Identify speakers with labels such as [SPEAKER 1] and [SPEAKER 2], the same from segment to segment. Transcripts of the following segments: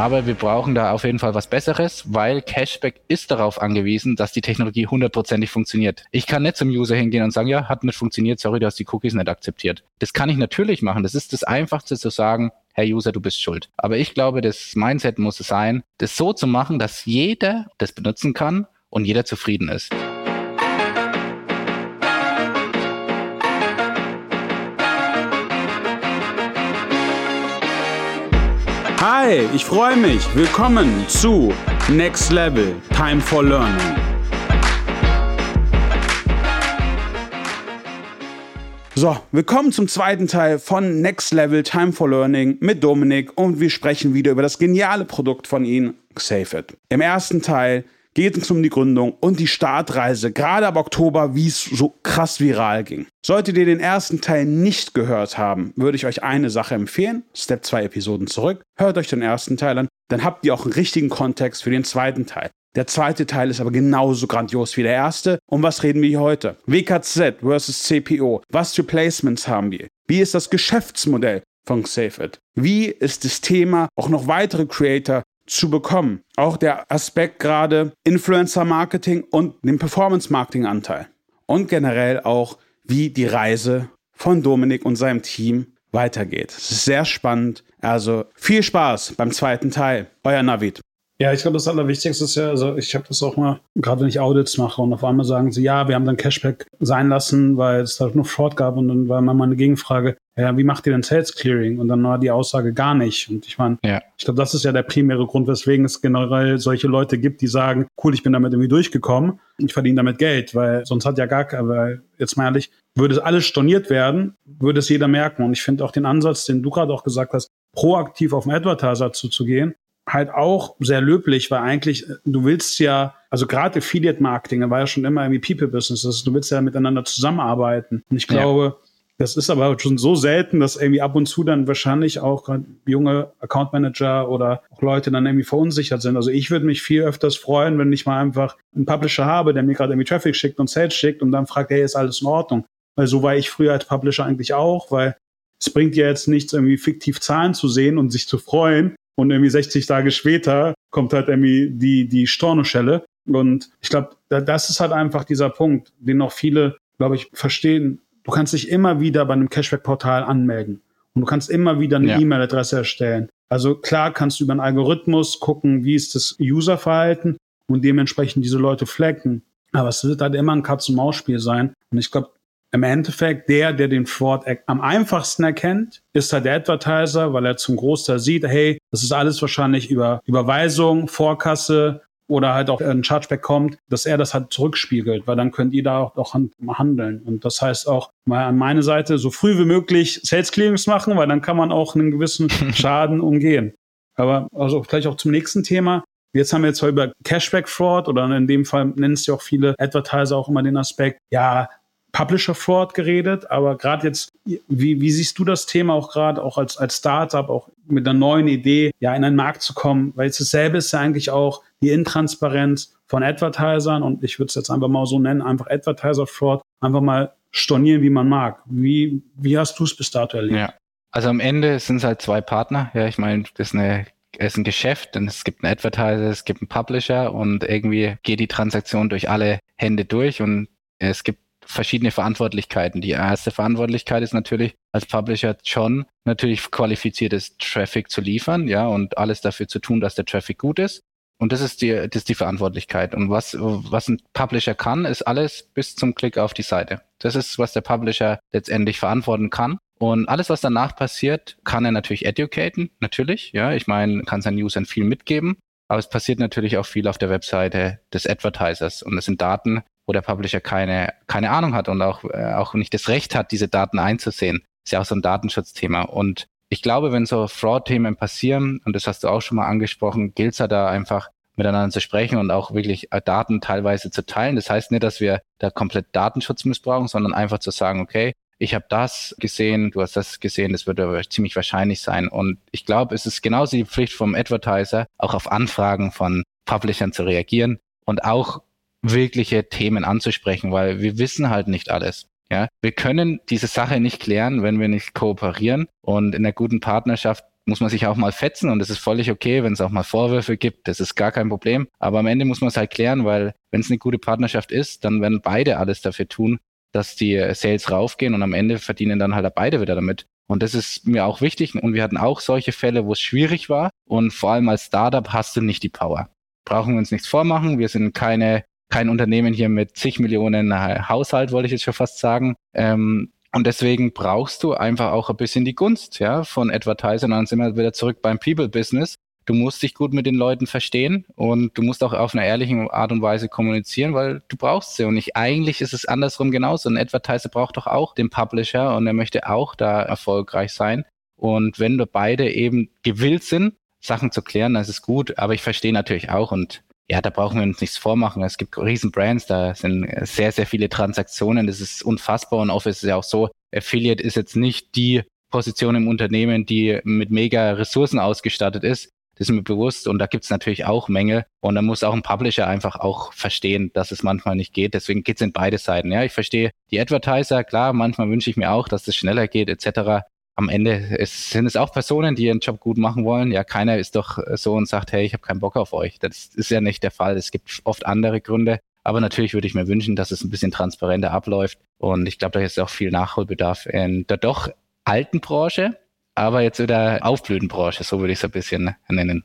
[SPEAKER 1] Aber wir brauchen da auf jeden Fall was Besseres, weil Cashback ist darauf angewiesen, dass die Technologie hundertprozentig funktioniert. Ich kann nicht zum User hingehen und sagen, ja, hat nicht funktioniert, sorry, du hast die Cookies nicht akzeptiert. Das kann ich natürlich machen. Das ist das Einfachste zu sagen, Herr User, du bist schuld. Aber ich glaube, das Mindset muss es sein, das so zu machen, dass jeder das benutzen kann und jeder zufrieden ist.
[SPEAKER 2] Hi, ich freue mich. Willkommen zu Next Level Time for Learning. So, willkommen zum zweiten Teil von Next Level Time for Learning mit Dominik und wir sprechen wieder über das geniale Produkt von Ihnen, SafeIt. Im ersten Teil geht es um die Gründung und die Startreise, gerade ab Oktober, wie es so krass viral ging. Solltet ihr den ersten Teil nicht gehört haben, würde ich euch eine Sache empfehlen. Step 2 Episoden zurück. Hört euch den ersten Teil an, dann habt ihr auch einen richtigen Kontext für den zweiten Teil. Der zweite Teil ist aber genauso grandios wie der erste. Um was reden wir hier heute? WKZ versus CPO. Was für Placements haben wir? Wie ist das Geschäftsmodell von SafeIt? Wie ist das Thema, auch noch weitere Creator zu bekommen. Auch der Aspekt gerade Influencer Marketing und den Performance Marketing Anteil. Und generell auch, wie die Reise von Dominik und seinem Team weitergeht. Es ist sehr spannend. Also viel Spaß beim zweiten Teil. Euer Navid.
[SPEAKER 3] Ja, ich glaube, das Allerwichtigste ist ja, also ich habe das auch mal, gerade wenn ich Audits mache und auf einmal sagen sie, ja, wir haben dann Cashback sein lassen, weil es da nur Fraud gab und dann war mal eine Gegenfrage, ja, wie macht ihr denn Sales Clearing? Und dann war die Aussage gar nicht. Und ich meine, ja. ich glaube, das ist ja der primäre Grund, weswegen es generell solche Leute gibt, die sagen, cool, ich bin damit irgendwie durchgekommen, ich verdiene damit Geld, weil sonst hat ja gar, weil jetzt mal ehrlich, würde es alles storniert werden, würde es jeder merken. Und ich finde auch den Ansatz, den du gerade auch gesagt hast, proaktiv auf den Advertiser zuzugehen, halt auch sehr löblich, weil eigentlich äh, du willst ja, also gerade Affiliate Marketing, da war ja schon immer irgendwie People Business, also du willst ja miteinander zusammenarbeiten. Und ich glaube, ja. das ist aber schon so selten, dass irgendwie ab und zu dann wahrscheinlich auch junge Account Manager oder auch Leute dann irgendwie verunsichert sind. Also ich würde mich viel öfters freuen, wenn ich mal einfach einen Publisher habe, der mir gerade irgendwie Traffic schickt und Sales schickt und dann fragt, hey, ist alles in Ordnung? Weil so war ich früher als Publisher eigentlich auch, weil es bringt ja jetzt nichts, irgendwie fiktiv Zahlen zu sehen und sich zu freuen, und irgendwie 60 Tage später kommt halt irgendwie die, die Stornoschelle. Und ich glaube, das ist halt einfach dieser Punkt, den noch viele, glaube ich, verstehen. Du kannst dich immer wieder bei einem Cashback-Portal anmelden. Und du kannst immer wieder eine ja. E-Mail-Adresse erstellen. Also klar kannst du über einen Algorithmus gucken, wie ist das Userverhalten und dementsprechend diese Leute flecken. Aber es wird halt immer ein Katz-und-Maus-Spiel sein. Und ich glaube, im Endeffekt der, der den Fraud am einfachsten erkennt, ist halt der Advertiser, weil er zum Großteil sieht, hey, das ist alles wahrscheinlich über Überweisung, Vorkasse oder halt auch ein Chargeback kommt, dass er das halt zurückspiegelt, weil dann könnt ihr da auch, auch handeln. Und das heißt auch mal an meine Seite so früh wie möglich Sales Clearings machen, weil dann kann man auch einen gewissen Schaden umgehen. Aber also gleich auch zum nächsten Thema. Jetzt haben wir zwar über Cashback Fraud oder in dem Fall nennen es ja auch viele Advertiser auch immer den Aspekt, ja, Publisher Fraud geredet, aber gerade jetzt, wie, wie siehst du das Thema auch gerade, auch als, als Startup, auch mit einer neuen Idee, ja, in einen Markt zu kommen? Weil jetzt dasselbe ist ja eigentlich auch die Intransparenz von Advertisern und ich würde es jetzt einfach mal so nennen, einfach Advertiser Fraud, einfach mal stornieren, wie man mag. Wie, wie hast du es bis dato erlebt?
[SPEAKER 1] Ja. Also am Ende sind es halt zwei Partner. Ja, ich meine, das ist eine es ist ein Geschäft und es gibt einen Advertiser, es gibt einen Publisher und irgendwie geht die Transaktion durch alle Hände durch und es gibt verschiedene Verantwortlichkeiten. Die erste Verantwortlichkeit ist natürlich als Publisher schon natürlich qualifiziertes Traffic zu liefern, ja, und alles dafür zu tun, dass der Traffic gut ist. Und das ist die, das ist die Verantwortlichkeit. Und was, was ein Publisher kann, ist alles bis zum Klick auf die Seite. Das ist, was der Publisher letztendlich verantworten kann. Und alles, was danach passiert, kann er natürlich educaten, natürlich. Ja, ich meine, kann seinen Usern viel mitgeben. Aber es passiert natürlich auch viel auf der Webseite des Advertisers. Und es sind Daten, der Publisher keine, keine Ahnung hat und auch, äh, auch nicht das Recht hat, diese Daten einzusehen. Ist ja auch so ein Datenschutzthema. Und ich glaube, wenn so Fraud-Themen passieren, und das hast du auch schon mal angesprochen, gilt es ja da einfach miteinander zu sprechen und auch wirklich äh, Daten teilweise zu teilen. Das heißt nicht, dass wir da komplett Datenschutz missbrauchen, sondern einfach zu sagen, okay, ich habe das gesehen, du hast das gesehen, das wird aber ziemlich wahrscheinlich sein. Und ich glaube, es ist genauso die Pflicht vom Advertiser, auch auf Anfragen von Publishern zu reagieren und auch wirkliche Themen anzusprechen, weil wir wissen halt nicht alles. Ja, wir können diese Sache nicht klären, wenn wir nicht kooperieren. Und in einer guten Partnerschaft muss man sich auch mal fetzen und es ist völlig okay, wenn es auch mal Vorwürfe gibt. Das ist gar kein Problem. Aber am Ende muss man es halt klären, weil wenn es eine gute Partnerschaft ist, dann werden beide alles dafür tun, dass die Sales raufgehen und am Ende verdienen dann halt beide wieder damit. Und das ist mir auch wichtig. Und wir hatten auch solche Fälle, wo es schwierig war. Und vor allem als Startup hast du nicht die Power. Brauchen wir uns nichts vormachen. Wir sind keine, kein Unternehmen hier mit zig Millionen Haushalt, wollte ich jetzt schon fast sagen. Ähm, und deswegen brauchst du einfach auch ein bisschen die Gunst, ja, von Advertisern. Und dann sind wir wieder zurück beim People Business. Du musst dich gut mit den Leuten verstehen und du musst auch auf eine ehrliche Art und Weise kommunizieren, weil du brauchst sie. Und nicht, eigentlich ist es andersrum genauso. Ein Advertiser braucht doch auch den Publisher und er möchte auch da erfolgreich sein. Und wenn wir beide eben gewillt sind, Sachen zu klären, dann ist gut. Aber ich verstehe natürlich auch und ja, da brauchen wir uns nichts vormachen. Es gibt riesen Brands, da sind sehr, sehr viele Transaktionen. Das ist unfassbar und oft ist es ja auch so, Affiliate ist jetzt nicht die Position im Unternehmen, die mit mega Ressourcen ausgestattet ist. Das ist mir bewusst und da gibt es natürlich auch Mängel und da muss auch ein Publisher einfach auch verstehen, dass es manchmal nicht geht. Deswegen geht es in beide Seiten. Ja, ich verstehe die Advertiser, klar, manchmal wünsche ich mir auch, dass es schneller geht etc am Ende ist, sind es auch Personen, die ihren Job gut machen wollen. Ja, keiner ist doch so und sagt, hey, ich habe keinen Bock auf euch. Das ist ja nicht der Fall. Es gibt oft andere Gründe. Aber natürlich würde ich mir wünschen, dass es ein bisschen transparenter abläuft. Und ich glaube, da ist auch viel Nachholbedarf in der doch alten Branche, aber jetzt wieder Aufblütenbranche, so würde ich es ein bisschen nennen.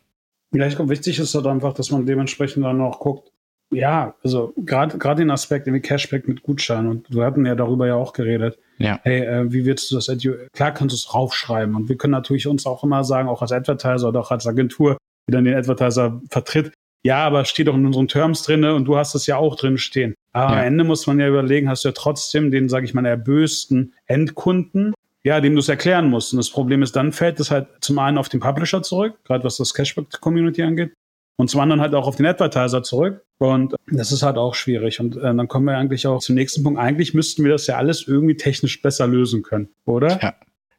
[SPEAKER 3] Ja, ich glaube, wichtig ist halt einfach, dass man dementsprechend dann auch guckt, ja, also gerade gerade den Aspekt irgendwie Cashback mit Gutschein und wir hatten ja darüber ja auch geredet. Ja. Hey, äh, wie willst du das? Klar kannst du es raufschreiben und wir können natürlich uns auch immer sagen, auch als Advertiser oder auch als Agentur, die dann den Advertiser vertritt, ja, aber steht doch in unseren Terms drin und du hast es ja auch drin stehen. Aber ja. am Ende muss man ja überlegen, hast du ja trotzdem den, sage ich mal, erbösten Endkunden, ja, dem du es erklären musst. Und das Problem ist, dann fällt es halt zum einen auf den Publisher zurück, gerade was das Cashback-Community angeht, und zum anderen halt auch auf den Advertiser zurück. Und das ist halt auch schwierig. Und äh, dann kommen wir eigentlich auch zum nächsten Punkt. Eigentlich müssten wir das ja alles irgendwie technisch besser lösen können, oder?
[SPEAKER 1] Ja,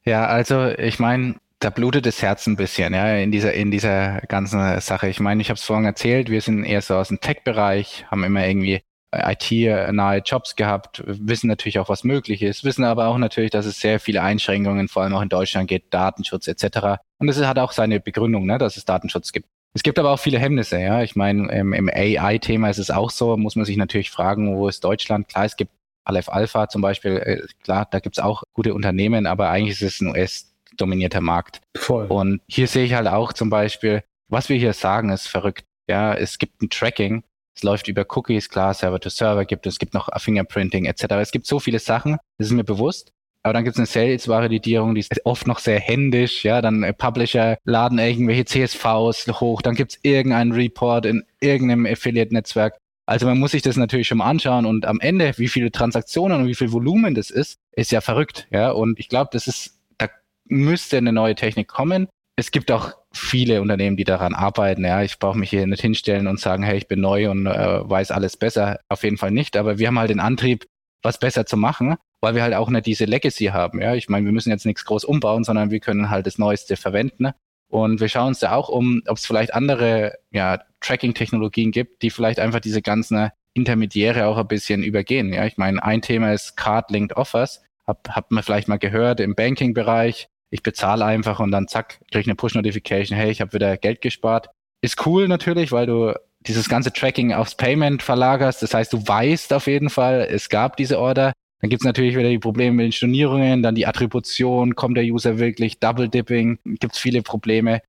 [SPEAKER 1] ja also ich meine, da blutet das Herz ein bisschen, ja, in dieser, in dieser ganzen Sache. Ich meine, ich habe es vorhin erzählt, wir sind eher so aus dem Tech-Bereich, haben immer irgendwie IT-nahe Jobs gehabt, wissen natürlich auch, was möglich ist, wissen aber auch natürlich, dass es sehr viele Einschränkungen, vor allem auch in Deutschland geht, Datenschutz etc. Und es hat auch seine Begründung, ne, dass es Datenschutz gibt. Es gibt aber auch viele Hemmnisse, ja. Ich meine, im, im AI-Thema ist es auch so, muss man sich natürlich fragen, wo ist Deutschland? Klar, es gibt Aleph Alpha zum Beispiel, äh, klar, da gibt es auch gute Unternehmen, aber eigentlich ist es ein US-dominierter Markt. Voll. Und hier sehe ich halt auch zum Beispiel, was wir hier sagen, ist verrückt. Ja, es gibt ein Tracking, es läuft über Cookies, klar, Server to Server gibt es, es gibt noch Fingerprinting etc. Es gibt so viele Sachen, das ist mir bewusst. Aber dann gibt es eine Sales-Validierung, die ist oft noch sehr händisch. Ja, dann äh, Publisher laden irgendwelche CSVs hoch, dann gibt es irgendeinen Report in irgendeinem Affiliate-Netzwerk. Also man muss sich das natürlich schon mal anschauen und am Ende, wie viele Transaktionen und wie viel Volumen das ist, ist ja verrückt. Ja, und ich glaube, das ist, da müsste eine neue Technik kommen. Es gibt auch viele Unternehmen, die daran arbeiten. Ja, ich brauche mich hier nicht hinstellen und sagen, hey, ich bin neu und äh, weiß alles besser. Auf jeden Fall nicht. Aber wir haben halt den Antrieb, was besser zu machen weil wir halt auch nicht diese Legacy haben. Ja, ich meine, wir müssen jetzt nichts groß umbauen, sondern wir können halt das Neueste verwenden. Und wir schauen uns da auch um, ob es vielleicht andere ja, Tracking-Technologien gibt, die vielleicht einfach diese ganzen Intermediäre auch ein bisschen übergehen. Ja, ich meine, ein Thema ist Card-Linked Offers. Hab, hat man vielleicht mal gehört im Banking-Bereich. Ich bezahle einfach und dann zack, kriege ich eine Push-Notification, hey, ich habe wieder Geld gespart. Ist cool natürlich, weil du dieses ganze Tracking aufs Payment verlagerst. Das heißt, du weißt auf jeden Fall, es gab diese Order. Dann gibt es natürlich wieder die Probleme mit den Stornierungen, dann die Attribution, kommt der User wirklich, Double Dipping, gibt es viele Probleme.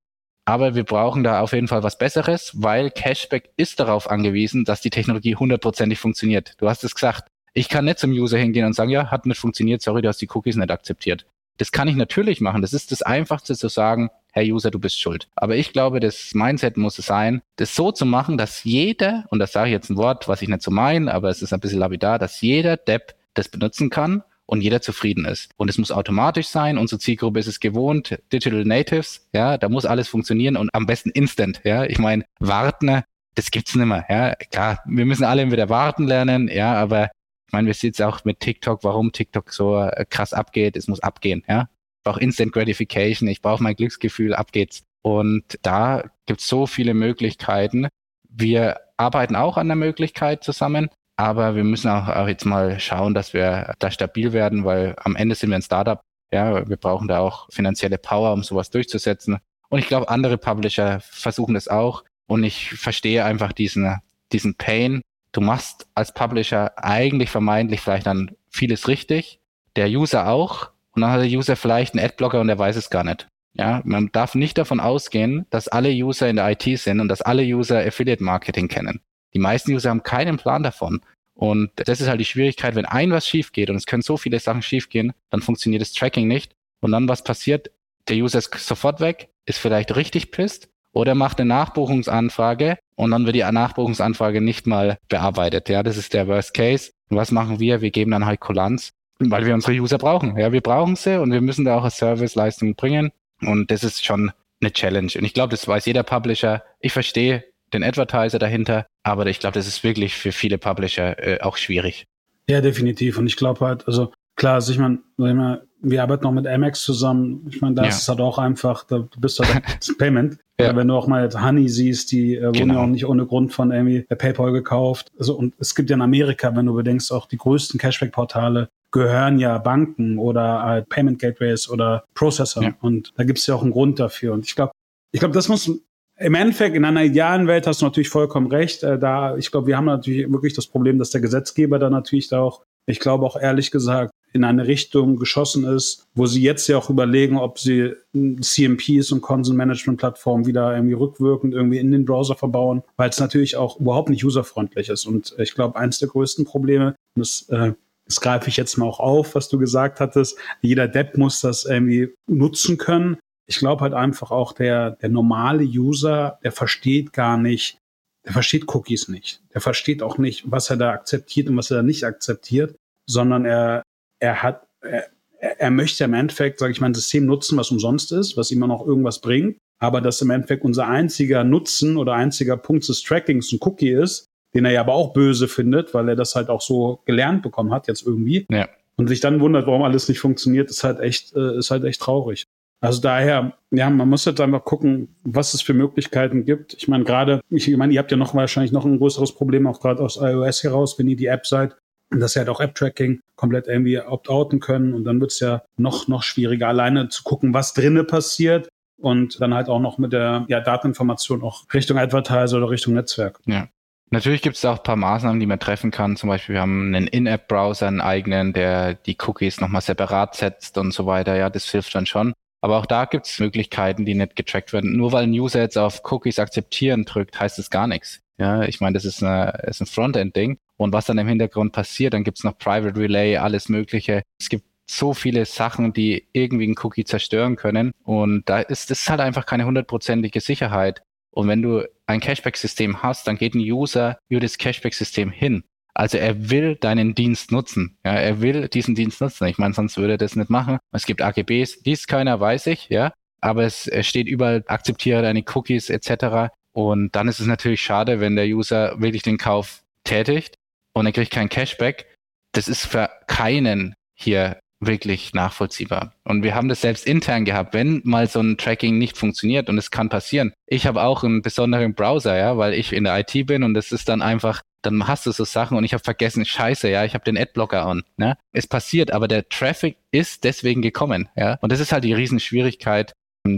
[SPEAKER 1] Aber wir brauchen da auf jeden Fall was Besseres, weil Cashback ist darauf angewiesen, dass die Technologie hundertprozentig funktioniert. Du hast es gesagt. Ich kann nicht zum User hingehen und sagen, ja, hat nicht funktioniert, sorry, du hast die Cookies nicht akzeptiert. Das kann ich natürlich machen. Das ist das Einfachste zu sagen, Herr User, du bist schuld. Aber ich glaube, das Mindset muss es sein, das so zu machen, dass jeder, und das sage ich jetzt ein Wort, was ich nicht so meine, aber es ist ein bisschen lapidar, dass jeder Depp das benutzen kann und jeder zufrieden ist. Und es muss automatisch sein. Unsere Zielgruppe ist es gewohnt. Digital Natives, ja, da muss alles funktionieren und am besten instant, ja. Ich meine, warten, das gibt's nicht mehr, ja. Klar, wir müssen alle wieder warten lernen, ja, aber ich meine, wir sehen es auch mit TikTok, warum TikTok so äh, krass abgeht. Es muss abgehen, ja. Ich brauche Instant Gratification, ich brauche mein Glücksgefühl, ab geht's. Und da gibt's so viele Möglichkeiten. Wir arbeiten auch an der Möglichkeit zusammen, Aber wir müssen auch, auch jetzt mal schauen, dass wir da stabil werden, weil am Ende sind wir ein Startup. Ja, wir brauchen da auch finanzielle Power, um sowas durchzusetzen. Und ich glaube, andere Publisher versuchen das auch. Und ich verstehe einfach diesen, diesen Pain. Du machst als Publisher eigentlich vermeintlich vielleicht dann vieles richtig. Der User auch. Und dann hat der User vielleicht einen Adblocker und er weiß es gar nicht. Ja, man darf nicht davon ausgehen, dass alle User in der IT sind und dass alle User Affiliate Marketing kennen. Die meisten User haben keinen Plan davon. Und das ist halt die Schwierigkeit, wenn ein was schief geht und es können so viele Sachen schief gehen, dann funktioniert das Tracking nicht. Und dann was passiert? Der User ist sofort weg, ist vielleicht richtig pisst oder macht eine Nachbuchungsanfrage und dann wird die Nachbuchungsanfrage nicht mal bearbeitet. Ja, das ist der Worst Case. Und was machen wir? Wir geben dann halt Kulanz, weil wir unsere User brauchen. Ja, wir brauchen sie und wir müssen da auch eine Serviceleistung bringen. Und das ist schon eine Challenge. Und ich glaube, das weiß jeder Publisher. Ich verstehe, den Advertiser dahinter. Aber ich glaube, das ist wirklich für viele Publisher äh, auch schwierig.
[SPEAKER 3] Ja, definitiv. Und ich glaube halt, also klar, also ich meine, wir arbeiten noch mit Amex zusammen. Ich meine, da ja. ist es halt auch einfach, da bist du halt das Payment. Ja. Wenn du auch mal Honey siehst, die äh, wurden genau. ja auch nicht ohne Grund von irgendwie PayPal gekauft. Also, und es gibt ja in Amerika, wenn du bedenkst, auch die größten Cashback-Portale gehören ja Banken oder halt Payment Gateways oder Processor. Ja. Und da gibt es ja auch einen Grund dafür. Und ich glaube, ich glaube, das muss im Endeffekt, in einer idealen Welt hast du natürlich vollkommen recht. Äh, da, ich glaube, wir haben natürlich wirklich das Problem, dass der Gesetzgeber da natürlich da auch, ich glaube auch ehrlich gesagt, in eine Richtung geschossen ist, wo sie jetzt ja auch überlegen, ob sie CMPs und Consent Management Plattformen wieder irgendwie rückwirkend irgendwie in den Browser verbauen, weil es natürlich auch überhaupt nicht userfreundlich ist. Und ich glaube, eins der größten Probleme, und das, äh, das greife ich jetzt mal auch auf, was du gesagt hattest, jeder Depp muss das irgendwie nutzen können ich glaube halt einfach auch der, der normale User, der versteht gar nicht, der versteht Cookies nicht. Der versteht auch nicht, was er da akzeptiert und was er da nicht akzeptiert, sondern er, er hat, er, er möchte im Endeffekt, sage ich mal, ein System nutzen, was umsonst ist, was immer noch irgendwas bringt, aber dass im Endeffekt unser einziger Nutzen oder einziger Punkt des Trackings ein Cookie ist, den er ja aber auch böse findet, weil er das halt auch so gelernt bekommen hat jetzt irgendwie. Ja. Und sich dann wundert, warum alles nicht funktioniert, ist halt echt, äh, ist halt echt traurig. Also daher, ja, man muss jetzt einfach gucken, was es für Möglichkeiten gibt. Ich meine, gerade, ich meine, ihr habt ja noch wahrscheinlich noch ein größeres Problem, auch gerade aus iOS heraus, wenn ihr die App seid, dass ihr halt auch App-Tracking komplett irgendwie opt-outen können und dann wird es ja noch, noch schwieriger, alleine zu gucken, was drinnen passiert und dann halt auch noch mit der ja, Dateninformation auch Richtung Advertiser oder Richtung Netzwerk.
[SPEAKER 1] Ja. Natürlich gibt es auch ein paar Maßnahmen, die man treffen kann. Zum Beispiel, wir haben einen In-App-Browser, einen eigenen, der die Cookies nochmal separat setzt und so weiter. Ja, das hilft dann schon. Aber auch da gibt es Möglichkeiten, die nicht getrackt werden. Nur weil ein User jetzt auf Cookies akzeptieren drückt, heißt es gar nichts. Ja, ich meine, das ist, eine, ist ein Frontend-Ding. Und was dann im Hintergrund passiert, dann gibt es noch Private Relay, alles Mögliche. Es gibt so viele Sachen, die irgendwie einen Cookie zerstören können. Und da ist ist halt einfach keine hundertprozentige Sicherheit. Und wenn du ein Cashback-System hast, dann geht ein User über das Cashback-System hin. Also er will deinen Dienst nutzen. Ja, er will diesen Dienst nutzen. Ich meine, sonst würde er das nicht machen. Es gibt AGBs, dies keiner, weiß ich, ja. Aber es, es steht überall, akzeptiere deine Cookies etc. Und dann ist es natürlich schade, wenn der User wirklich den Kauf tätigt und er kriegt kein Cashback. Das ist für keinen hier wirklich nachvollziehbar. Und wir haben das selbst intern gehabt, wenn mal so ein Tracking nicht funktioniert und es kann passieren. Ich habe auch einen besonderen Browser, ja, weil ich in der IT bin und es ist dann einfach dann hast du so Sachen und ich habe vergessen, scheiße, ja, ich habe den Adblocker an. Ne? Es passiert, aber der Traffic ist deswegen gekommen. Ja? Und das ist halt die Riesenschwierigkeit,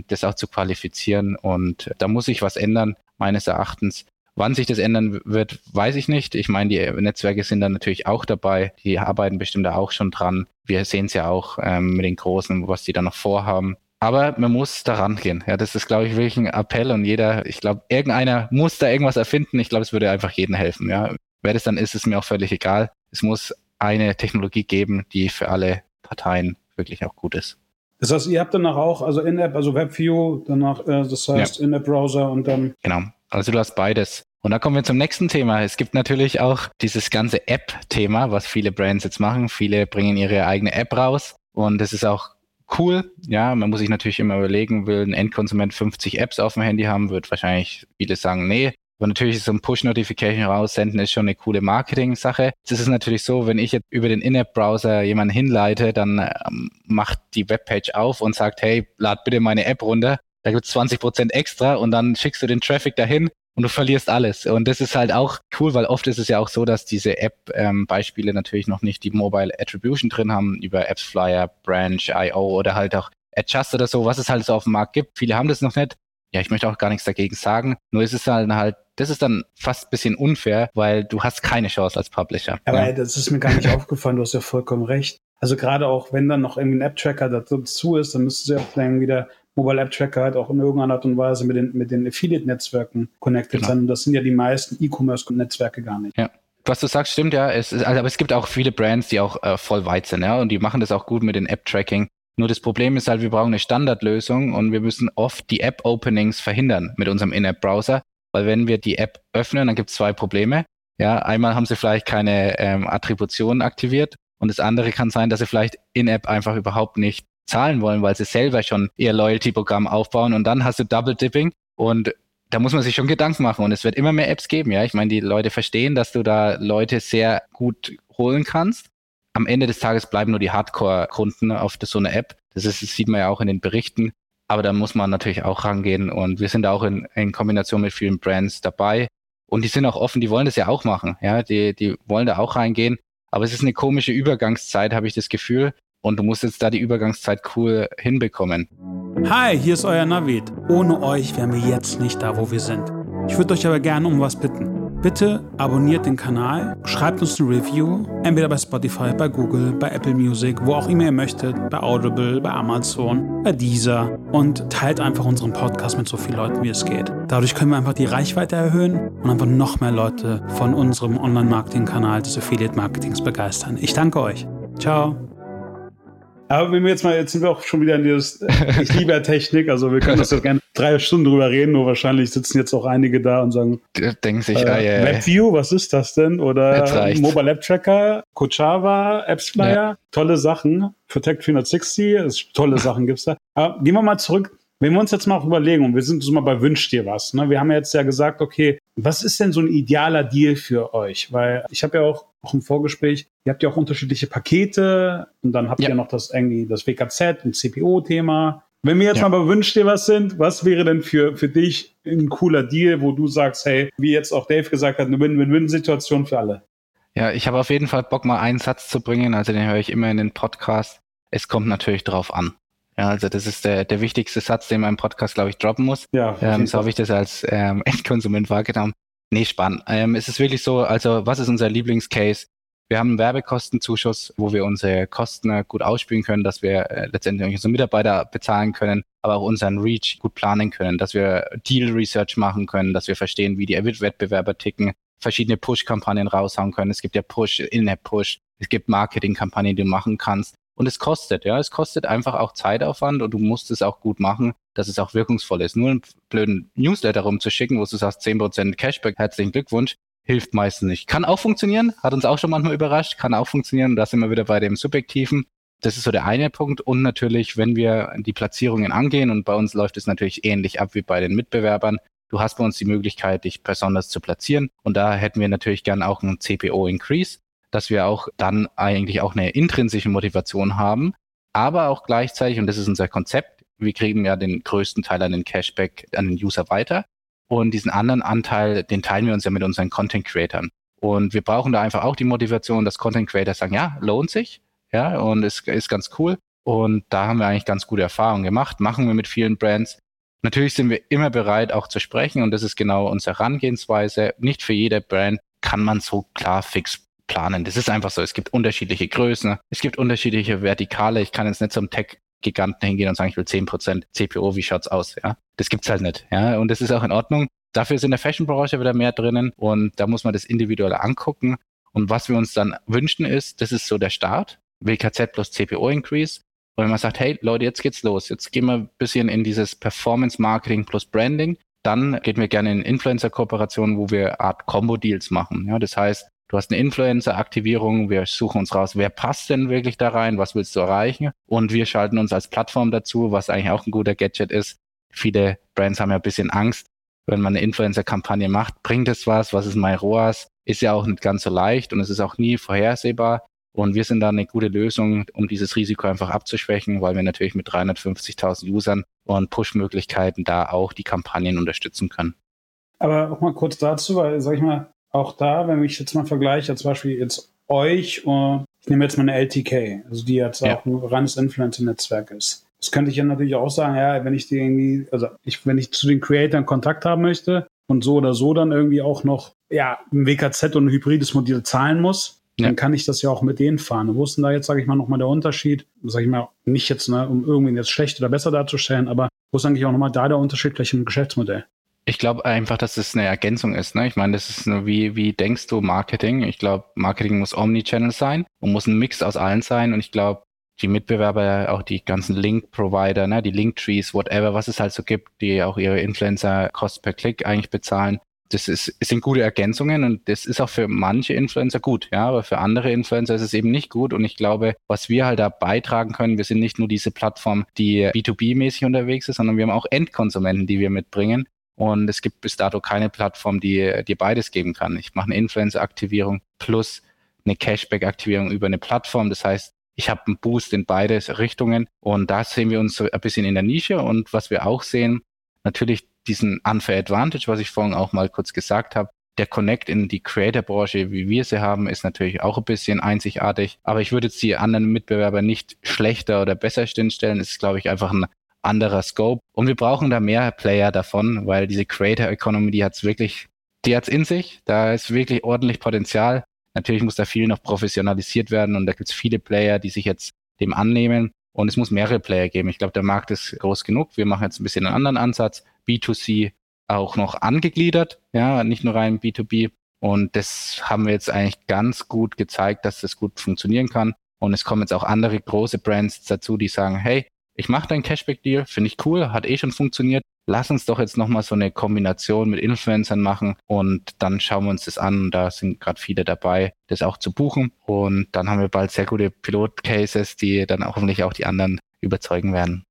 [SPEAKER 1] das auch zu qualifizieren. Und da muss sich was ändern, meines Erachtens. Wann sich das ändern wird, weiß ich nicht. Ich meine, die Netzwerke sind da natürlich auch dabei. Die arbeiten bestimmt da auch schon dran. Wir sehen es ja auch ähm, mit den Großen, was die da noch vorhaben. Aber man muss da rangehen. Ja, das ist, glaube ich, wirklich ein Appell und jeder, ich glaube, irgendeiner muss da irgendwas erfinden. Ich glaube, es würde einfach jedem helfen. Ja, wer das dann ist, ist mir auch völlig egal. Es muss eine Technologie geben, die für alle Parteien wirklich auch gut ist.
[SPEAKER 3] Das heißt, ihr habt danach auch, also In-App, also WebView, danach, äh, das heißt ja. In-App-Browser und dann.
[SPEAKER 1] Genau. Also du hast beides. Und da kommen wir zum nächsten Thema. Es gibt natürlich auch dieses ganze App-Thema, was viele Brands jetzt machen. Viele bringen ihre eigene App raus. Und das ist auch cool. Ja, man muss sich natürlich immer überlegen, will ein Endkonsument 50 Apps auf dem Handy haben, wird wahrscheinlich viele sagen, nee. Aber natürlich ist so ein Push-Notification raussenden ist schon eine coole Marketing-Sache. Es ist natürlich so, wenn ich jetzt über den In-App-Browser jemanden hinleite, dann ähm, macht die Webpage auf und sagt, hey, lad bitte meine App runter. Da gibt's 20 Prozent extra und dann schickst du den Traffic dahin und du verlierst alles. Und das ist halt auch cool, weil oft ist es ja auch so, dass diese App-Beispiele ähm, natürlich noch nicht die Mobile Attribution drin haben über Apps Flyer, Branch, IO oder halt auch Adjust oder so, was es halt so auf dem Markt gibt. Viele haben das noch nicht. Ja, ich möchte auch gar nichts dagegen sagen. Nur ist es dann halt, das ist dann fast ein bisschen unfair, weil du hast keine Chance als Publisher.
[SPEAKER 3] Aber
[SPEAKER 1] ja.
[SPEAKER 3] das ist mir gar nicht aufgefallen, du hast ja vollkommen recht. Also gerade auch, wenn dann noch irgendwie ein App-Tracker dazu ist, dann müsstest du ja dann wieder Mobile App Tracker halt auch in irgendeiner Art und Weise mit den, mit den Affiliate-Netzwerken connected genau. sein. Und das sind ja die meisten E-Commerce-Netzwerke gar nicht.
[SPEAKER 1] Ja. Was du sagst, stimmt ja. Es ist, also, aber es gibt auch viele Brands, die auch äh, voll weit sind, ja, und die machen das auch gut mit den App-Tracking. Nur das Problem ist halt, wir brauchen eine Standardlösung und wir müssen oft die App-Openings verhindern mit unserem In-App-Browser, weil wenn wir die App öffnen, dann gibt es zwei Probleme. Ja, einmal haben sie vielleicht keine ähm, Attributionen aktiviert und das andere kann sein, dass sie vielleicht in-App einfach überhaupt nicht zahlen wollen, weil sie selber schon ihr Loyalty-Programm aufbauen und dann hast du Double Dipping und da muss man sich schon Gedanken machen und es wird immer mehr Apps geben, ja. Ich meine, die Leute verstehen, dass du da Leute sehr gut holen kannst. Am Ende des Tages bleiben nur die Hardcore-Kunden auf so eine App. Das, ist, das sieht man ja auch in den Berichten. Aber da muss man natürlich auch rangehen und wir sind auch in, in Kombination mit vielen Brands dabei. Und die sind auch offen, die wollen das ja auch machen. Ja, die, die wollen da auch reingehen. Aber es ist eine komische Übergangszeit, habe ich das Gefühl. Und du musst jetzt da die Übergangszeit cool hinbekommen.
[SPEAKER 2] Hi, hier ist euer Navid. Ohne euch wären wir jetzt nicht da, wo wir sind. Ich würde euch aber gerne um was bitten. Bitte abonniert den Kanal, schreibt uns eine Review, entweder bei Spotify, bei Google, bei Apple Music, wo auch immer ihr möchtet, bei Audible, bei Amazon, bei Deezer und teilt einfach unseren Podcast mit so vielen Leuten, wie es geht. Dadurch können wir einfach die Reichweite erhöhen und einfach noch mehr Leute von unserem Online-Marketing-Kanal des Affiliate-Marketings begeistern. Ich danke euch. Ciao.
[SPEAKER 3] Aber wenn wir jetzt mal, jetzt sind wir auch schon wieder in dieses, ich liebe Technik, also wir können das ja gerne drei Stunden drüber reden, nur wahrscheinlich sitzen jetzt auch einige da und sagen,
[SPEAKER 1] denken sich, äh,
[SPEAKER 3] ah, ja, WebView, was ist das denn? Oder Mobile App Tracker, Coachava, AppsFlyer, ja. tolle Sachen. Protect 460, tolle Sachen gibt's da. Aber gehen wir mal zurück wenn wir uns jetzt mal auch überlegen, und wir sind so mal bei Wünsch dir was, ne? wir haben ja jetzt ja gesagt, okay, was ist denn so ein idealer Deal für euch? Weil ich habe ja auch, auch im Vorgespräch, ihr habt ja auch unterschiedliche Pakete und dann habt ja. ihr noch das irgendwie das WKZ und CPO-Thema. Wenn wir jetzt ja. mal bei Wünsch dir was sind, was wäre denn für, für dich ein cooler Deal, wo du sagst, hey, wie jetzt auch Dave gesagt hat, eine Win-Win-Win-Situation für alle?
[SPEAKER 1] Ja, ich habe auf jeden Fall Bock, mal einen Satz zu bringen, also den höre ich immer in den Podcast. Es kommt natürlich drauf an. Ja, also das ist der, der wichtigste Satz, den man im Podcast, glaube ich, droppen muss. Ja, ähm, so habe ich das als ähm, Endkonsument wahrgenommen. Nee, spannend. Ähm, es ist wirklich so, also was ist unser Lieblingscase? Wir haben einen Werbekostenzuschuss, wo wir unsere Kosten gut ausspielen können, dass wir äh, letztendlich unsere Mitarbeiter bezahlen können, aber auch unseren Reach gut planen können, dass wir Deal Research machen können, dass wir verstehen, wie die Wettbewerber ticken, verschiedene Push-Kampagnen raushauen können. Es gibt ja Push, In-App-Push, es gibt Marketing-Kampagnen, die du machen kannst. Und es kostet, ja, es kostet einfach auch Zeitaufwand und du musst es auch gut machen, dass es auch wirkungsvoll ist. Nur einen blöden Newsletter rumzuschicken, wo du sagst 10% Cashback, herzlichen Glückwunsch, hilft meistens nicht. Kann auch funktionieren, hat uns auch schon manchmal überrascht, kann auch funktionieren. Da sind wir wieder bei dem Subjektiven. Das ist so der eine Punkt. Und natürlich, wenn wir die Platzierungen angehen, und bei uns läuft es natürlich ähnlich ab wie bei den Mitbewerbern, du hast bei uns die Möglichkeit, dich besonders zu platzieren. Und da hätten wir natürlich gern auch einen CPO-Increase dass wir auch dann eigentlich auch eine intrinsische Motivation haben, aber auch gleichzeitig, und das ist unser Konzept, wir kriegen ja den größten Teil an den Cashback an den User weiter und diesen anderen Anteil, den teilen wir uns ja mit unseren Content Creatern. Und wir brauchen da einfach auch die Motivation, dass Content Creator sagen, ja, lohnt sich, ja, und ist, ist ganz cool. Und da haben wir eigentlich ganz gute Erfahrungen gemacht, machen wir mit vielen Brands. Natürlich sind wir immer bereit, auch zu sprechen, und das ist genau unsere Herangehensweise. Nicht für jede Brand kann man so klar fix planen. Das ist einfach so. Es gibt unterschiedliche Größen, es gibt unterschiedliche Vertikale. Ich kann jetzt nicht zum Tech-Giganten hingehen und sagen, ich will 10% CPO, wie schaut's aus? Ja, das gibt's halt nicht. Ja, und das ist auch in Ordnung. Dafür ist in der Fashion-Branche wieder mehr drinnen und da muss man das individuell angucken. Und was wir uns dann wünschen ist, das ist so der Start, WKZ plus CPO-Increase. Und wenn man sagt, hey Leute, jetzt geht's los, jetzt gehen wir ein bisschen in dieses Performance-Marketing plus Branding, dann gehen wir gerne in Influencer-Kooperationen, wo wir Art Combo-Deals machen. Ja, das heißt, Du hast eine Influencer-Aktivierung, wir suchen uns raus, wer passt denn wirklich da rein, was willst du erreichen? Und wir schalten uns als Plattform dazu, was eigentlich auch ein guter Gadget ist. Viele Brands haben ja ein bisschen Angst, wenn man eine Influencer-Kampagne macht, bringt es was, was ist mein ROAS? Ist ja auch nicht ganz so leicht und es ist auch nie vorhersehbar. Und wir sind da eine gute Lösung, um dieses Risiko einfach abzuschwächen, weil wir natürlich mit 350.000 Usern und Push-Möglichkeiten da auch die Kampagnen unterstützen können.
[SPEAKER 3] Aber auch mal kurz dazu, weil, sag ich mal, auch da, wenn ich jetzt mal vergleiche, zum Beispiel jetzt euch, uh, ich nehme jetzt mal eine LTK, also die jetzt ja. auch ein reines Influencer-Netzwerk ist. Das könnte ich ja natürlich auch sagen, ja, wenn ich die irgendwie, also ich, wenn ich zu den Creatoren Kontakt haben möchte und so oder so dann irgendwie auch noch, ja, ein WKZ und ein hybrides Modell zahlen muss, ja. dann kann ich das ja auch mit denen fahren. Wo ist denn da jetzt, sage ich mal, nochmal der Unterschied? Sage ich mal, nicht jetzt, ne, um irgendwie jetzt schlecht oder besser darzustellen, aber wo ist eigentlich auch nochmal da der Unterschied gleich im Geschäftsmodell?
[SPEAKER 1] Ich glaube einfach, dass es eine Ergänzung ist. Ne? Ich meine, das ist nur wie, wie denkst du Marketing? Ich glaube, Marketing muss Omnichannel sein und muss ein Mix aus allen sein. Und ich glaube, die Mitbewerber, auch die ganzen Link-Provider, ne, die Link-Trees, whatever, was es halt so gibt, die auch ihre Influencer Cost per Klick eigentlich bezahlen. Das ist, sind gute Ergänzungen und das ist auch für manche Influencer gut, ja, aber für andere Influencer ist es eben nicht gut. Und ich glaube, was wir halt da beitragen können, wir sind nicht nur diese Plattform, die B2B-mäßig unterwegs ist, sondern wir haben auch Endkonsumenten, die wir mitbringen. Und es gibt bis dato keine Plattform, die dir beides geben kann. Ich mache eine Influencer-Aktivierung plus eine Cashback-Aktivierung über eine Plattform. Das heißt, ich habe einen Boost in beide Richtungen. Und da sehen wir uns so ein bisschen in der Nische. Und was wir auch sehen, natürlich diesen Unfair Advantage, was ich vorhin auch mal kurz gesagt habe. Der Connect in die Creator-Branche, wie wir sie haben, ist natürlich auch ein bisschen einzigartig. Aber ich würde jetzt die anderen Mitbewerber nicht schlechter oder besser stellen. Es ist, glaube ich, einfach ein anderer Scope. Und wir brauchen da mehr Player davon, weil diese Creator Economy, die hat's wirklich, die hat's in sich. Da ist wirklich ordentlich Potenzial. Natürlich muss da viel noch professionalisiert werden und da gibt's viele Player, die sich jetzt dem annehmen. Und es muss mehrere Player geben. Ich glaube, der Markt ist groß genug. Wir machen jetzt ein bisschen einen anderen Ansatz. B2C auch noch angegliedert, ja, nicht nur rein B2B. Und das haben wir jetzt eigentlich ganz gut gezeigt, dass das gut funktionieren kann. Und es kommen jetzt auch andere große Brands dazu, die sagen, hey, ich mache deinen Cashback-Deal, finde ich cool, hat eh schon funktioniert. Lass uns doch jetzt nochmal so eine Kombination mit Influencern machen und dann schauen wir uns das an. Da sind gerade viele dabei, das auch zu buchen. Und dann haben wir bald sehr gute Pilot-Cases, die dann auch hoffentlich auch die anderen überzeugen werden.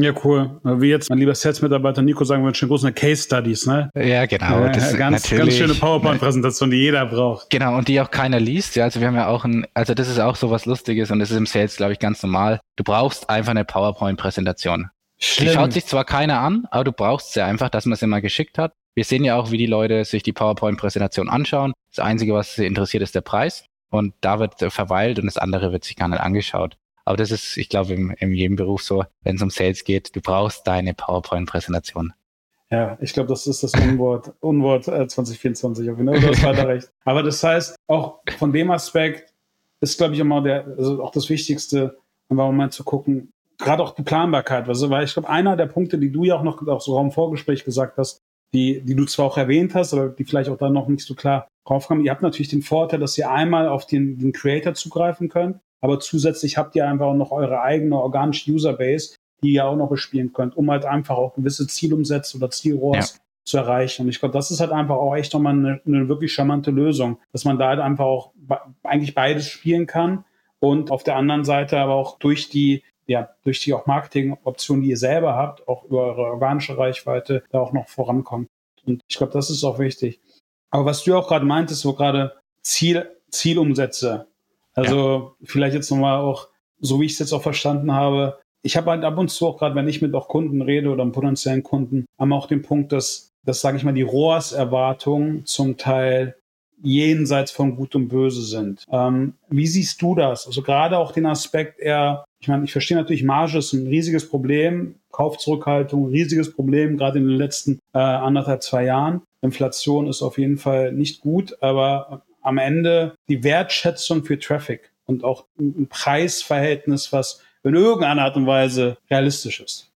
[SPEAKER 3] Ja, cool. Wie jetzt mein lieber Sales-Mitarbeiter Nico sagen würde, schon große Case Studies, ne?
[SPEAKER 1] Ja, genau.
[SPEAKER 3] Das ja, ganz, ganz schöne PowerPoint-Präsentation, die jeder braucht.
[SPEAKER 1] Genau, und die auch keiner liest. Ja, also wir haben ja auch ein, also das ist auch so was Lustiges und das ist im Sales, glaube ich, ganz normal. Du brauchst einfach eine PowerPoint-Präsentation. Die schaut sich zwar keiner an, aber du brauchst sie einfach, dass man sie mal geschickt hat. Wir sehen ja auch, wie die Leute sich die PowerPoint-Präsentation anschauen. Das Einzige, was sie interessiert, ist der Preis. Und da wird verweilt und das andere wird sich gar nicht angeschaut. Aber das ist, ich glaube, in, in jedem Beruf so, wenn es um Sales geht, du brauchst deine PowerPoint-Präsentation.
[SPEAKER 3] Ja, ich glaube, das ist das Unwort, Unwort äh, 2024. Auf jeden Fall, du hast weiter recht. Aber das heißt, auch von dem Aspekt ist, glaube ich, immer der, also auch das Wichtigste, einfach mal zu gucken, gerade auch die Planbarkeit. Also, weil ich glaube, einer der Punkte, die du ja auch noch auch so im Vorgespräch gesagt hast, die, die du zwar auch erwähnt hast, aber die vielleicht auch da noch nicht so klar draufkommen. Ihr habt natürlich den Vorteil, dass ihr einmal auf den, den Creator zugreifen könnt, aber zusätzlich habt ihr einfach auch noch eure eigene organische Userbase, die ihr auch noch bespielen könnt, um halt einfach auch gewisse Zielumsätze oder Zielrohrs ja. zu erreichen. Und ich glaube, das ist halt einfach auch echt nochmal eine, eine wirklich charmante Lösung, dass man da halt einfach auch eigentlich beides spielen kann und auf der anderen Seite aber auch durch die ja, durch die auch Marketingoptionen, die ihr selber habt, auch über eure organische Reichweite, da auch noch vorankommt. Und ich glaube, das ist auch wichtig. Aber was du auch gerade meintest, so gerade Ziel, Zielumsätze, also ja. vielleicht jetzt nochmal auch, so wie ich es jetzt auch verstanden habe, ich habe halt ab und zu auch gerade, wenn ich mit auch Kunden rede oder potenziellen Kunden, haben auch den Punkt, dass, dass sage ich mal, die ROAS-Erwartungen zum Teil jenseits von Gut und Böse sind. Ähm, wie siehst du das? Also gerade auch den Aspekt eher, ich meine, ich verstehe natürlich, Marge ist ein riesiges Problem, Kaufzurückhaltung, riesiges Problem, gerade in den letzten äh, anderthalb, zwei Jahren. Inflation ist auf jeden Fall nicht gut, aber am Ende die Wertschätzung für Traffic und auch ein Preisverhältnis, was in irgendeiner Art und Weise realistisch ist.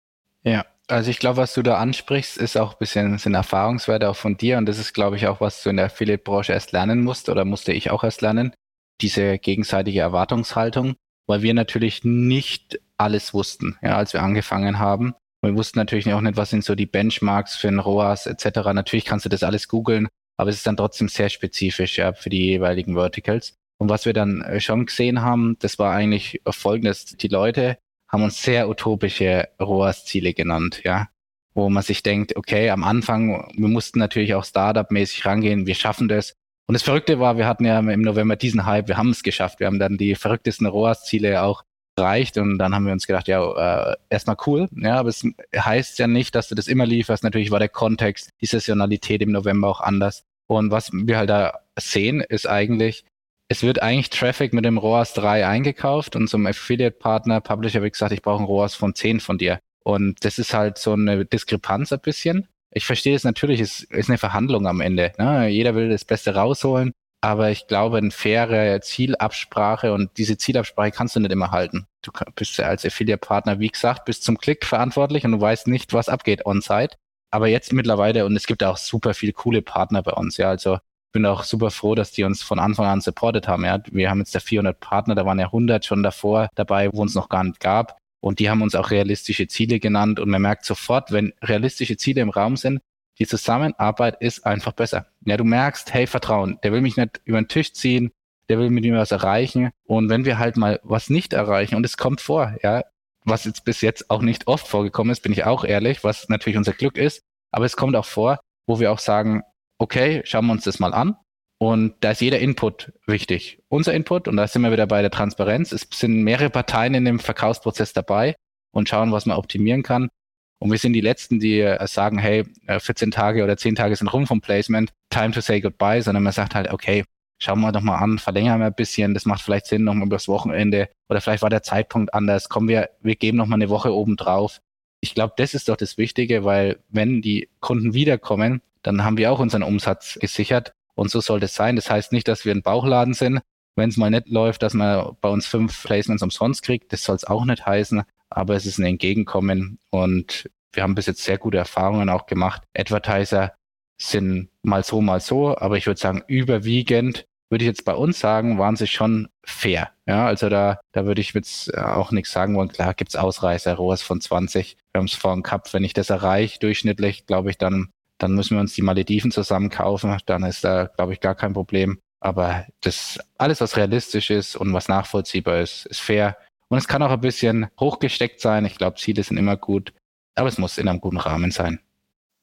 [SPEAKER 1] Ja, also ich glaube, was du da ansprichst, ist auch ein bisschen sind Erfahrungswerte auch von dir und das ist, glaube ich, auch was du in der Affiliate-Branche erst lernen musst oder musste ich auch erst lernen, diese gegenseitige Erwartungshaltung, weil wir natürlich nicht alles wussten, ja, als wir angefangen haben. Wir wussten natürlich auch nicht, was sind so die Benchmarks für ein ROAS etc. Natürlich kannst du das alles googeln, aber es ist dann trotzdem sehr spezifisch ja, für die jeweiligen Verticals. Und was wir dann äh, schon gesehen haben, das war eigentlich folgendes. Die Leute haben uns sehr utopische ROAS-Ziele genannt, ja. Wo man sich denkt, okay, am Anfang, wir mussten natürlich auch Startup-mäßig rangehen, wir schaffen das. Und das Verrückte war, wir hatten ja im November diesen Hype, wir haben es geschafft. Wir haben dann die verrücktesten ROAS-Ziele auch reicht. Und dann haben wir uns gedacht, ja, äh, erstmal cool. Ja, aber es heißt ja nicht, dass du das immer lieferst. Natürlich war der Kontext, die Saisonalität im November auch anders. Und was wir halt da sehen, ist eigentlich, es wird eigentlich Traffic mit dem ROAS 3 eingekauft und zum Affiliate-Partner, Publisher, wie gesagt, ich brauche ein ROAS von 10 von dir. Und das ist halt so eine Diskrepanz ein bisschen. Ich verstehe es natürlich, es ist eine Verhandlung am Ende. Ne? Jeder will das Beste rausholen, aber ich glaube, eine faire Zielabsprache und diese Zielabsprache kannst du nicht immer halten. Du bist ja als Affiliate-Partner, wie gesagt, bis zum Klick verantwortlich und du weißt nicht, was abgeht on-site. Aber jetzt mittlerweile, und es gibt auch super viele coole Partner bei uns, ja, also bin auch super froh, dass die uns von Anfang an supportet haben. Ja. Wir haben jetzt da 400 Partner, da waren ja 100 schon davor dabei, wo es noch gar nicht gab. Und die haben uns auch realistische Ziele genannt. Und man merkt sofort, wenn realistische Ziele im Raum sind, die Zusammenarbeit ist einfach besser. Ja, du merkst, hey, Vertrauen, der will mich nicht über den Tisch ziehen, der will mit mir was erreichen. Und wenn wir halt mal was nicht erreichen, und es kommt vor, ja, was jetzt bis jetzt auch nicht oft vorgekommen ist, bin ich auch ehrlich, was natürlich unser Glück ist, aber es kommt auch vor, wo wir auch sagen, okay, schauen wir uns das mal an. Und da ist jeder Input wichtig. Unser Input, und da sind wir wieder bei der Transparenz, es sind mehrere Parteien in dem Verkaufsprozess dabei und schauen, was man optimieren kann. Und wir sind die Letzten, die äh, sagen, hey, 14 äh, Tage oder 10 Tage sind rum vom Placement, time to say goodbye, sondern man sagt halt, okay, schauen wir doch mal an, verlängern wir ein bisschen, das macht vielleicht Sinn, nochmal übers Wochenende oder vielleicht war der Zeitpunkt anders, kommen wir, wir geben nochmal eine Woche oben drauf. Ich glaube, das ist doch das Wichtige, weil wenn die Kunden wiederkommen, dann haben wir auch unseren Umsatz gesichert. Und so sollte es sein. Das heißt nicht, dass wir ein Bauchladen sind. Wenn es mal nicht läuft, dass man bei uns fünf Placements umsonst kriegt, das soll es auch nicht heißen. Aber es ist ein Entgegenkommen und wir haben bis jetzt sehr gute Erfahrungen auch gemacht. Advertiser sind mal so, mal so, aber ich würde sagen, überwiegend würde ich jetzt bei uns sagen, waren sie schon fair. Ja, also da, da würde ich jetzt auch nichts sagen wollen. Klar gibt's Ausreißer, Rohrs von 20. Wir haben es vorhin gehabt. Wenn ich das erreiche, durchschnittlich, glaube ich, dann dann müssen wir uns die Malediven zusammen kaufen. Dann ist da, glaube ich, gar kein Problem. Aber das alles, was realistisch ist und was nachvollziehbar ist, ist fair. Und es kann auch ein bisschen hochgesteckt sein. Ich glaube, Ziele sind immer gut. Aber es muss in einem guten Rahmen sein.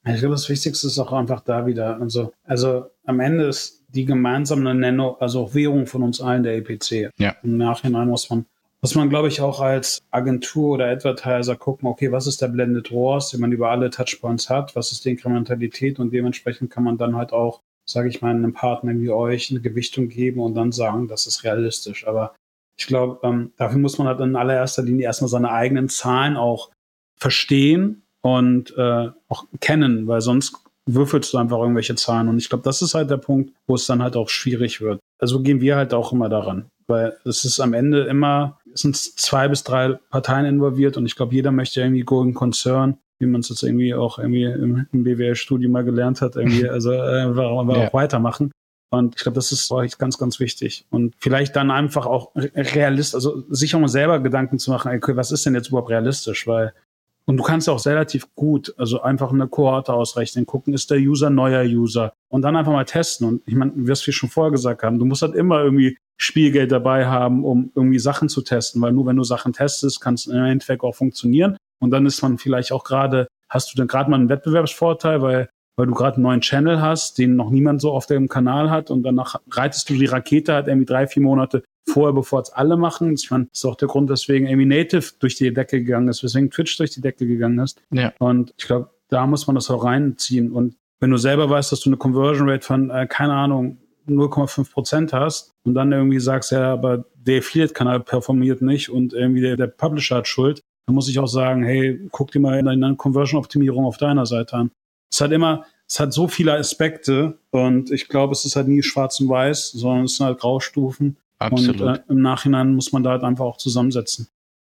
[SPEAKER 3] Ich glaube, das Wichtigste ist auch einfach da wieder. Also, also am Ende ist die gemeinsame Nennung, also auch Währung von uns allen der EPC. Ja. Im Nachhinein muss man muss man, glaube ich, auch als Agentur oder Advertiser gucken, okay, was ist der Blended ROAS, den man über alle Touchpoints hat, was ist die Inkrementalität und dementsprechend kann man dann halt auch, sage ich mal, einem Partner wie euch eine Gewichtung geben und dann sagen, das ist realistisch. Aber ich glaube, ähm, dafür muss man halt in allererster Linie erstmal seine eigenen Zahlen auch verstehen und äh, auch kennen, weil sonst würfelst du einfach irgendwelche Zahlen. Und ich glaube, das ist halt der Punkt, wo es dann halt auch schwierig wird. Also gehen wir halt auch immer daran, weil es ist am Ende immer es sind zwei bis drei Parteien involviert und ich glaube, jeder möchte irgendwie Golden Concern, wie man es jetzt irgendwie auch irgendwie im, im BWL-Studium mal gelernt hat, irgendwie, also äh, einfach ja. auch weitermachen. Und ich glaube, das ist echt ganz, ganz wichtig. Und vielleicht dann einfach auch realist, also sich auch mal selber Gedanken zu machen, okay, was ist denn jetzt überhaupt realistisch? Weil, und du kannst auch relativ gut, also einfach eine Kohorte ausrechnen, gucken, ist der User neuer User? Und dann einfach mal testen. Und ich meine, wie wir schon vorher gesagt haben, du musst halt immer irgendwie Spielgeld dabei haben, um irgendwie Sachen zu testen, weil nur wenn du Sachen testest, kann es im Endeffekt auch funktionieren. Und dann ist man vielleicht auch gerade, hast du dann gerade mal einen Wettbewerbsvorteil, weil, weil du gerade einen neuen Channel hast, den noch niemand so auf dem Kanal hat und danach reitest du die Rakete halt irgendwie drei, vier Monate vorher, bevor es alle machen. Ich meine, das ist auch der Grund, weswegen Amy Native durch die Decke gegangen ist, weswegen Twitch durch die Decke gegangen ist. Ja. Und ich glaube, da muss man das auch reinziehen. Und wenn du selber weißt, dass du eine Conversion Rate von, äh, keine Ahnung, 0,5 Prozent hast und dann irgendwie sagst, ja, aber der Affiliate-Kanal performiert nicht und irgendwie der, der Publisher hat Schuld, dann muss ich auch sagen, hey, guck dir mal eine Conversion-Optimierung auf deiner Seite an. Es hat immer, es hat so viele Aspekte und ich glaube, es ist halt nie schwarz und weiß, sondern es sind halt Graustufen. Absolut. Und äh, im Nachhinein muss man da halt einfach auch zusammensetzen.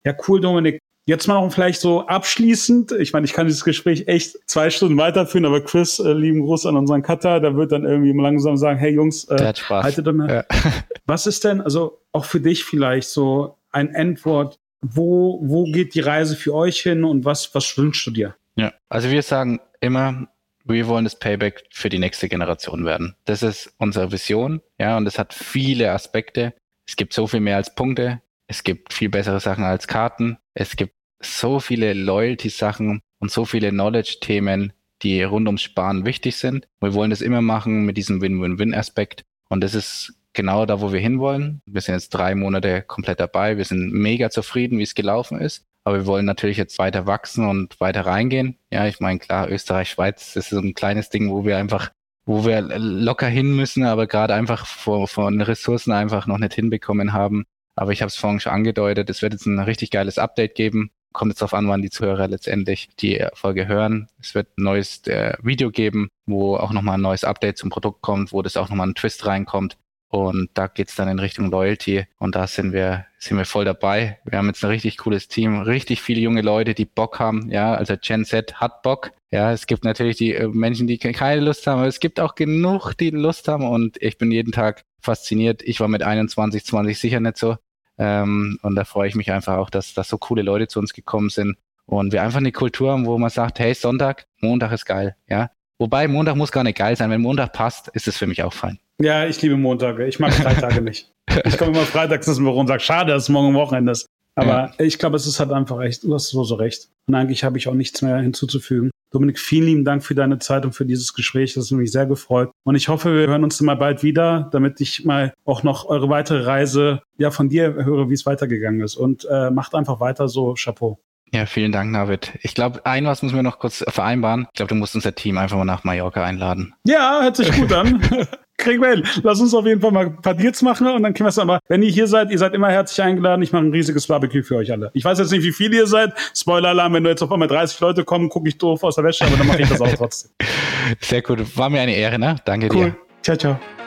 [SPEAKER 3] Ja, cool, Dominik. Jetzt mal noch vielleicht so abschließend. Ich meine, ich kann dieses Gespräch echt zwei Stunden weiterführen, aber Chris, äh, lieben Gruß an unseren Cutter, der wird dann irgendwie langsam sagen, hey Jungs, äh, haltet mal. Ja. Was ist denn, also auch für dich vielleicht so ein Endwort, wo, wo geht die Reise für euch hin und was, was wünschst du dir?
[SPEAKER 1] Ja, also wir sagen immer, wir wollen das Payback für die nächste Generation werden. Das ist unsere Vision, ja, und es hat viele Aspekte. Es gibt so viel mehr als Punkte. Es gibt viel bessere Sachen als Karten. Es gibt so viele Loyalty-Sachen und so viele Knowledge-Themen, die rund ums Sparen wichtig sind. Wir wollen das immer machen mit diesem Win-Win-Win-Aspekt. Und das ist genau da, wo wir hinwollen. Wir sind jetzt drei Monate komplett dabei. Wir sind mega zufrieden, wie es gelaufen ist. Aber wir wollen natürlich jetzt weiter wachsen und weiter reingehen. Ja, ich meine, klar, Österreich, Schweiz, das ist so ein kleines Ding, wo wir einfach, wo wir locker hin müssen, aber gerade einfach von, von Ressourcen einfach noch nicht hinbekommen haben. Aber ich habe es vorhin schon angedeutet, es wird jetzt ein richtig geiles Update geben. Kommt jetzt darauf an, wann die Zuhörer letztendlich die Folge hören. Es wird ein neues äh, Video geben, wo auch nochmal ein neues Update zum Produkt kommt, wo das auch nochmal ein Twist reinkommt. Und da geht's dann in Richtung Loyalty. Und da sind wir, sind wir voll dabei. Wir haben jetzt ein richtig cooles Team, richtig viele junge Leute, die Bock haben. Ja, also Gen Z hat Bock. Ja, es gibt natürlich die äh, Menschen, die keine Lust haben, aber es gibt auch genug, die Lust haben. Und ich bin jeden Tag fasziniert. Ich war mit 21, 20 sicher nicht so. Ähm, und da freue ich mich einfach auch, dass, dass so coole Leute zu uns gekommen sind. Und wir einfach eine Kultur haben, wo man sagt, hey, Sonntag, Montag ist geil. Ja, Wobei Montag muss gar nicht geil sein. Wenn Montag passt, ist es für mich auch fein.
[SPEAKER 3] Ja, ich liebe Montage. Ich mag Freitage nicht. Ich komme immer freitags ins Büro und sage, schade, dass es morgen Wochenende ist. Aber ja. ich glaube, es ist halt einfach echt, du hast so, so recht. Und eigentlich habe ich auch nichts mehr hinzuzufügen. Dominik, vielen lieben Dank für deine Zeit und für dieses Gespräch. Das hat mich sehr gefreut. Und ich hoffe, wir hören uns mal bald wieder, damit ich mal auch noch eure weitere Reise ja von dir höre, wie es weitergegangen ist. Und äh, macht einfach weiter so. Chapeau.
[SPEAKER 1] Ja, vielen Dank, David. Ich glaube, ein was müssen wir noch kurz vereinbaren. Ich glaube, du musst unser Team einfach mal nach Mallorca einladen.
[SPEAKER 3] Ja, hört sich gut an. Kriegen wir hin. Lass uns auf jeden Fall mal ein paar Deals machen und dann können wir es aber. Wenn ihr hier seid, ihr seid immer herzlich eingeladen. Ich mache ein riesiges Barbecue für euch alle. Ich weiß jetzt nicht, wie viele ihr seid. Spoiler-Alarm, wenn du jetzt auf einmal 30 Leute kommen, gucke ich doof aus der Wäsche, aber dann mache ich das auch trotzdem.
[SPEAKER 1] Sehr gut. War mir eine Ehre, ne? Danke cool. dir.
[SPEAKER 3] Ciao, ciao.